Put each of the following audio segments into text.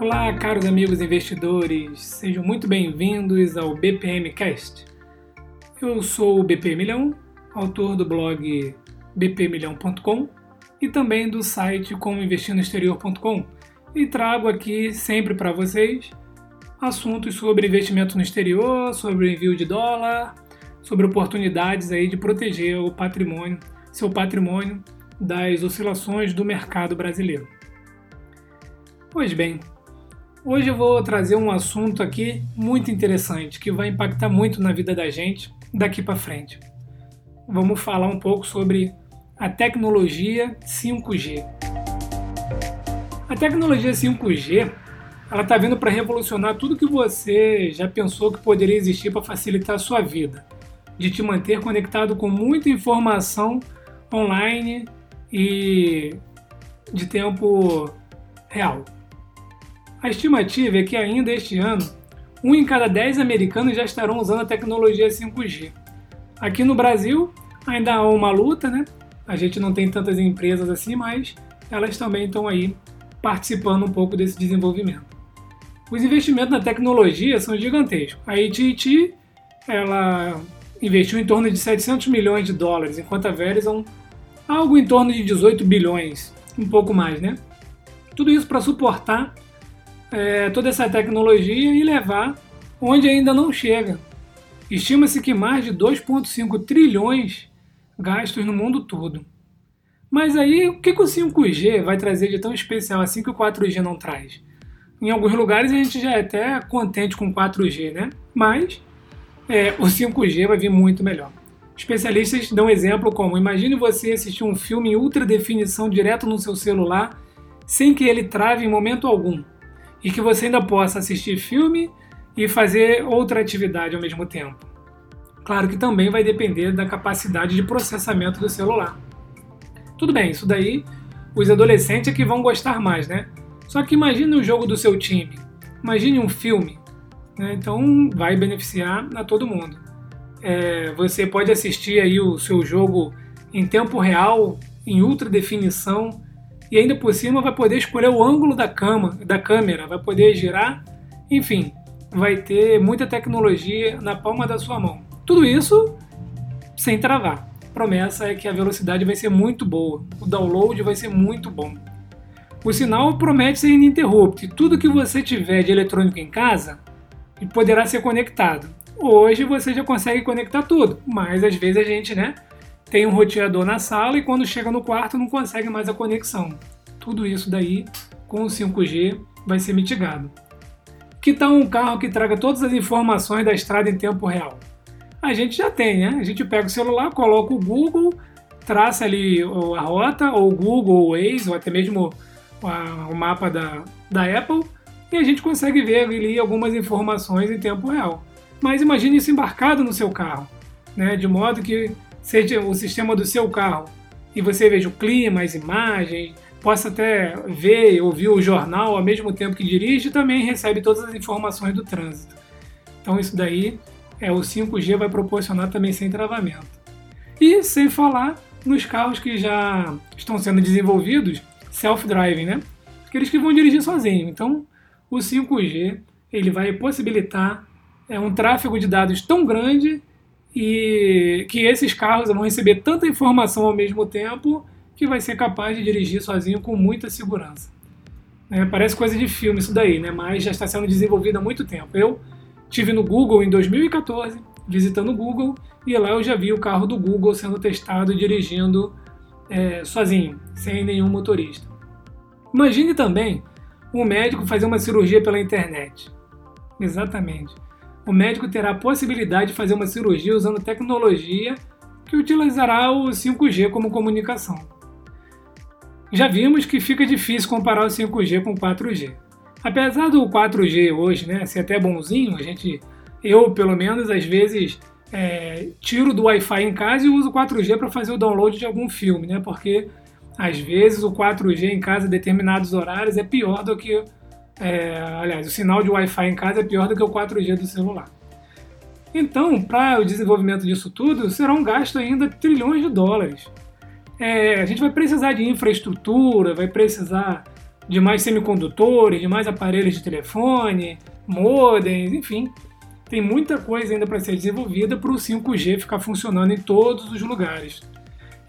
Olá, caros amigos investidores, sejam muito bem-vindos ao BPM Cast. Eu sou o BP Milhão, autor do blog bpmilhão.com e também do site comoinvestirnoexterior.com e trago aqui sempre para vocês assuntos sobre investimento no exterior, sobre envio de dólar, sobre oportunidades aí de proteger o patrimônio, seu patrimônio das oscilações do mercado brasileiro. Pois bem, hoje eu vou trazer um assunto aqui muito interessante que vai impactar muito na vida da gente daqui para frente. Vamos falar um pouco sobre a tecnologia 5G. A tecnologia 5G ela está vindo para revolucionar tudo que você já pensou que poderia existir para facilitar a sua vida, de te manter conectado com muita informação online e de tempo real. A estimativa é que ainda este ano, um em cada dez americanos já estarão usando a tecnologia 5G. Aqui no Brasil ainda há uma luta, né? A gente não tem tantas empresas assim, mas elas também estão aí participando um pouco desse desenvolvimento. Os investimentos na tecnologia são gigantescos. A AT&T ela investiu em torno de 700 milhões de dólares, enquanto a Verizon algo em torno de 18 bilhões, um pouco mais, né? Tudo isso para suportar é, toda essa tecnologia e levar onde ainda não chega. Estima-se que mais de 2,5 trilhões gastos no mundo todo. Mas aí, o que, que o 5G vai trazer de tão especial assim que o 4G não traz? Em alguns lugares a gente já é até contente com 4G, né? Mas é, o 5G vai vir muito melhor. Especialistas dão exemplo como: imagine você assistir um filme em ultra definição direto no seu celular, sem que ele trave em momento algum, e que você ainda possa assistir filme e fazer outra atividade ao mesmo tempo. Claro que também vai depender da capacidade de processamento do celular. Tudo bem, isso daí os adolescentes é que vão gostar mais, né? Só que imagine o jogo do seu time, imagine um filme, né? então vai beneficiar a todo mundo. É, você pode assistir aí o seu jogo em tempo real, em ultra definição, e ainda por cima vai poder escolher o ângulo da, cama, da câmera, vai poder girar, enfim, vai ter muita tecnologia na palma da sua mão. Tudo isso sem travar. A promessa é que a velocidade vai ser muito boa, o download vai ser muito bom. O sinal promete ser ininterrupto. Tudo que você tiver de eletrônico em casa poderá ser conectado. Hoje você já consegue conectar tudo, mas às vezes a gente, né, tem um roteador na sala e quando chega no quarto não consegue mais a conexão. Tudo isso daí com o 5G vai ser mitigado. Que tal um carro que traga todas as informações da estrada em tempo real? a gente já tem, né? A gente pega o celular, coloca o Google, traça ali a rota, ou o Google, ou o Waze, ou até mesmo o mapa da, da Apple, e a gente consegue ver ali algumas informações em tempo real. Mas imagine isso embarcado no seu carro, né? de modo que seja o sistema do seu carro e você veja o clima, as imagens, possa até ver e ouvir o jornal ao mesmo tempo que dirige também recebe todas as informações do trânsito. Então isso daí é, o 5G vai proporcionar também sem travamento. E sem falar nos carros que já estão sendo desenvolvidos, self-driving, né? Aqueles que vão dirigir sozinho. Então, o 5G ele vai possibilitar é, um tráfego de dados tão grande e que esses carros vão receber tanta informação ao mesmo tempo que vai ser capaz de dirigir sozinho com muita segurança. É, parece coisa de filme isso daí, né? Mas já está sendo desenvolvido há muito tempo. Eu Tive no Google em 2014, visitando o Google, e lá eu já vi o carro do Google sendo testado dirigindo é, sozinho, sem nenhum motorista. Imagine também um médico fazer uma cirurgia pela internet. Exatamente. O médico terá a possibilidade de fazer uma cirurgia usando tecnologia que utilizará o 5G como comunicação. Já vimos que fica difícil comparar o 5G com o 4G. Apesar do 4G hoje né, ser até bonzinho, a gente, eu pelo menos, às vezes é, tiro do Wi-Fi em casa e uso o 4G para fazer o download de algum filme, né? Porque às vezes o 4G em casa, em determinados horários, é pior do que. É, aliás, o sinal de Wi-Fi em casa é pior do que o 4G do celular. Então, para o desenvolvimento disso tudo, será um gasto ainda de trilhões de dólares. É, a gente vai precisar de infraestrutura, vai precisar de mais semicondutores, de mais aparelhos de telefone, modems, enfim. Tem muita coisa ainda para ser desenvolvida para o 5G ficar funcionando em todos os lugares.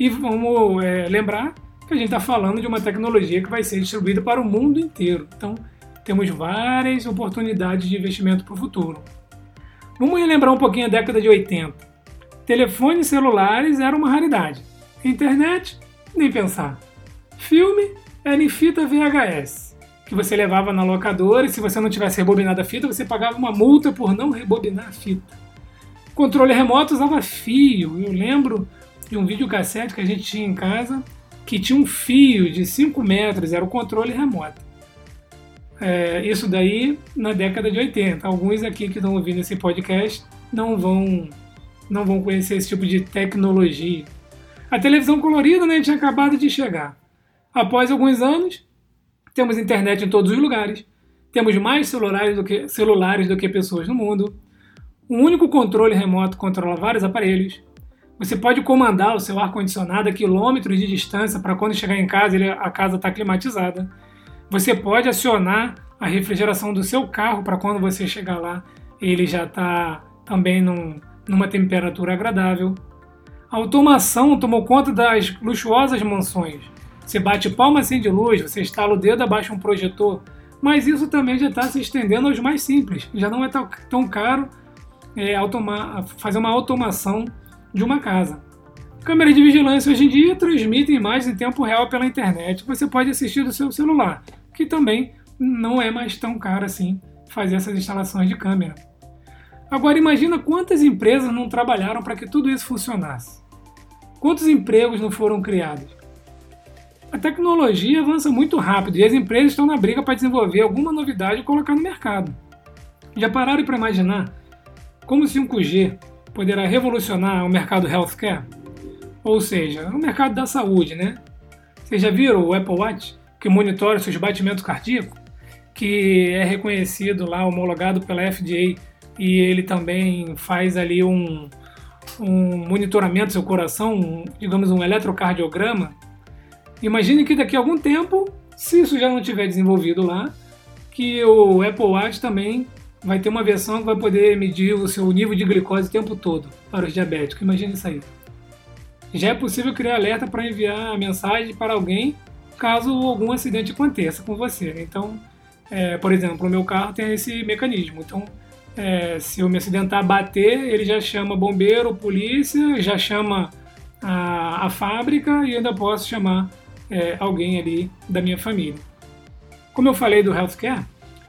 E vamos é, lembrar que a gente está falando de uma tecnologia que vai ser distribuída para o mundo inteiro. Então, temos várias oportunidades de investimento para o futuro. Vamos relembrar um pouquinho a década de 80. Telefones celulares eram uma raridade. Internet, nem pensar. Filme era em fita VHS, que você levava na locadora e se você não tivesse rebobinado a fita, você pagava uma multa por não rebobinar a fita. Controle remoto usava fio. Eu lembro de um videocassete que a gente tinha em casa que tinha um fio de 5 metros, era o controle remoto. É, isso daí na década de 80. Alguns aqui que estão ouvindo esse podcast não vão, não vão conhecer esse tipo de tecnologia. A televisão colorida né, tinha acabado de chegar. Após alguns anos, temos internet em todos os lugares, temos mais celulares do que, celulares do que pessoas no mundo, um único controle remoto controla vários aparelhos, você pode comandar o seu ar-condicionado a quilômetros de distância para quando chegar em casa ele, a casa está climatizada. Você pode acionar a refrigeração do seu carro para quando você chegar lá ele já está também num, numa temperatura agradável. A automação tomou conta das luxuosas mansões. Você bate palma assim de luz, você instala o dedo abaixo um projetor, mas isso também já está se estendendo aos mais simples. Já não é tão, caro é, fazer uma automação de uma casa. Câmeras de vigilância hoje em dia transmitem imagens em tempo real pela internet. Você pode assistir do seu celular, que também não é mais tão caro assim fazer essas instalações de câmera. Agora imagina quantas empresas não trabalharam para que tudo isso funcionasse. Quantos empregos não foram criados? A tecnologia avança muito rápido e as empresas estão na briga para desenvolver alguma novidade e colocar no mercado. Já pararam para imaginar como o 5G poderá revolucionar o mercado healthcare? Ou seja, o mercado da saúde, né? Vocês já viram o Apple Watch, que monitora seus batimentos cardíacos? Que é reconhecido lá, homologado pela FDA e ele também faz ali um, um monitoramento do seu coração, um, digamos um eletrocardiograma. Imagine que daqui a algum tempo, se isso já não tiver desenvolvido lá, que o Apple Watch também vai ter uma versão que vai poder medir o seu nível de glicose o tempo todo para os diabéticos. Imagine isso aí. Já é possível criar alerta para enviar a mensagem para alguém caso algum acidente aconteça com você. Então, é, por exemplo, o meu carro tem esse mecanismo. Então, é, se eu me acidentar, bater, ele já chama bombeiro, polícia, já chama a, a fábrica e ainda posso chamar é, alguém ali da minha família. Como eu falei do healthcare,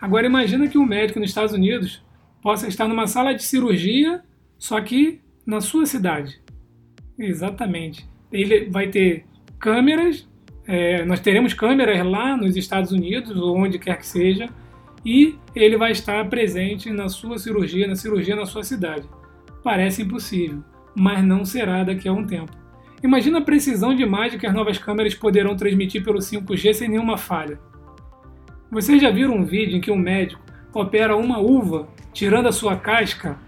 agora imagina que um médico nos Estados Unidos possa estar numa sala de cirurgia, só que na sua cidade. Exatamente. Ele vai ter câmeras, é, nós teremos câmeras lá nos Estados Unidos, ou onde quer que seja, e ele vai estar presente na sua cirurgia, na cirurgia na sua cidade. Parece impossível, mas não será daqui a um tempo. Imagina a precisão de imagem que as novas câmeras poderão transmitir pelo 5G sem nenhuma falha. Vocês já viram um vídeo em que um médico opera uma uva tirando a sua casca?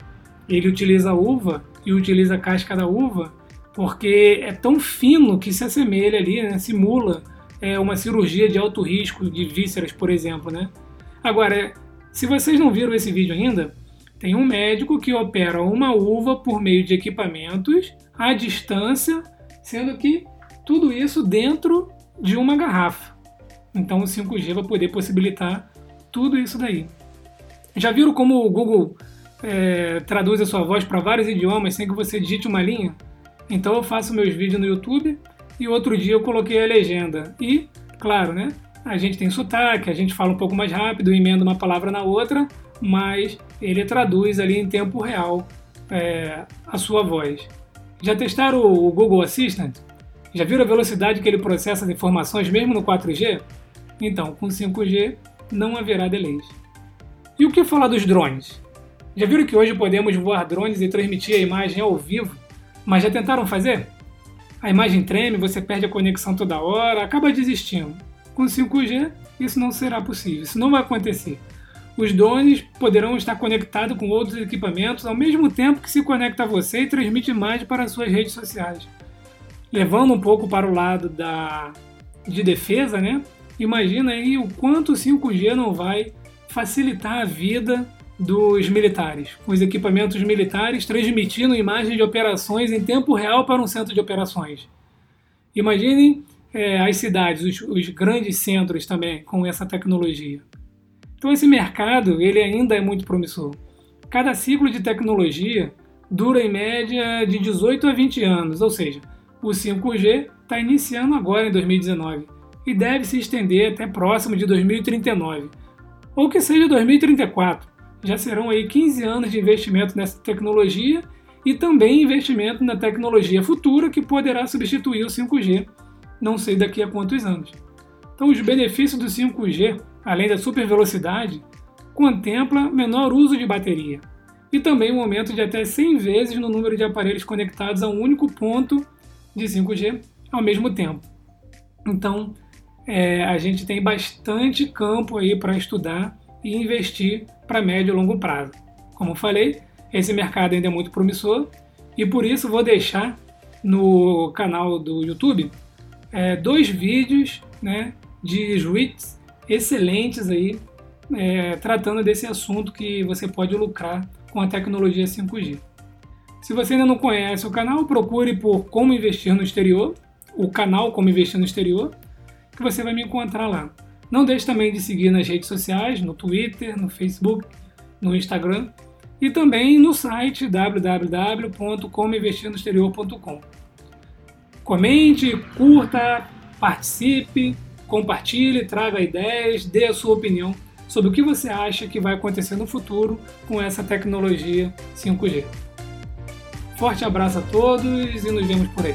Ele utiliza a uva e utiliza a casca da uva porque é tão fino que se assemelha ali, né, simula é, uma cirurgia de alto risco de vísceras, por exemplo, né? Agora, se vocês não viram esse vídeo ainda, tem um médico que opera uma uva por meio de equipamentos à distância, sendo que tudo isso dentro de uma garrafa. Então o 5G vai poder possibilitar tudo isso daí. Já viram como o Google é, traduz a sua voz para vários idiomas sem que você digite uma linha? Então eu faço meus vídeos no YouTube e outro dia eu coloquei a legenda. E, claro, né? a gente tem sotaque, a gente fala um pouco mais rápido, emenda uma palavra na outra, mas ele traduz ali em tempo real é, a sua voz. Já testaram o Google Assistant? Já viram a velocidade que ele processa as informações mesmo no 4G? Então, com 5G não haverá delays. E o que falar dos drones? Já viram que hoje podemos voar drones e transmitir a imagem ao vivo? Mas já tentaram fazer? A imagem treme, você perde a conexão toda hora, acaba desistindo. Com 5G, isso não será possível, isso não vai acontecer. Os drones poderão estar conectados com outros equipamentos ao mesmo tempo que se conecta a você e transmite imagem para as suas redes sociais. Levando um pouco para o lado da, de defesa, né? Imagina aí o quanto o 5G não vai facilitar a vida dos militares, com os equipamentos militares transmitindo imagens de operações em tempo real para um centro de operações. Imaginem é, as cidades, os, os, grandes centros também com essa tecnologia. Então esse mercado ele ainda é muito promissor. Cada ciclo de tecnologia dura em média de 18 a 20 anos, ou seja, o 5G está iniciando agora em 2019 e deve se estender até próximo de 2039, ou que seja 2034. Já serão aí 15 anos de investimento nessa tecnologia e também investimento na tecnologia futura que poderá substituir o 5G, não sei daqui a quantos anos. Então, os benefícios do 5G, além da super velocidade, contempla menor uso de bateria e também um aumento de até 100 vezes no número de aparelhos conectados a um único ponto de 5G ao mesmo tempo. Então, é, a gente tem bastante campo aí para estudar e investir para médio e longo prazo. Como falei, esse mercado ainda é muito promissor e por isso vou deixar no canal do YouTube é, dois vídeos né, de juízes excelentes aí é, tratando desse assunto que você pode lucrar com a tecnologia 5G. Se você ainda não conhece o canal, procure por Como Investir no Exterior, o canal Como Investir no Exterior, que você vai me encontrar lá. Não deixe também de seguir nas redes sociais, no Twitter, no Facebook, no Instagram e também no site www.comoinvestirnoexterior.com. Comente, curta, participe, compartilhe, traga ideias, dê a sua opinião sobre o que você acha que vai acontecer no futuro com essa tecnologia 5G. Forte abraço a todos e nos vemos por aí.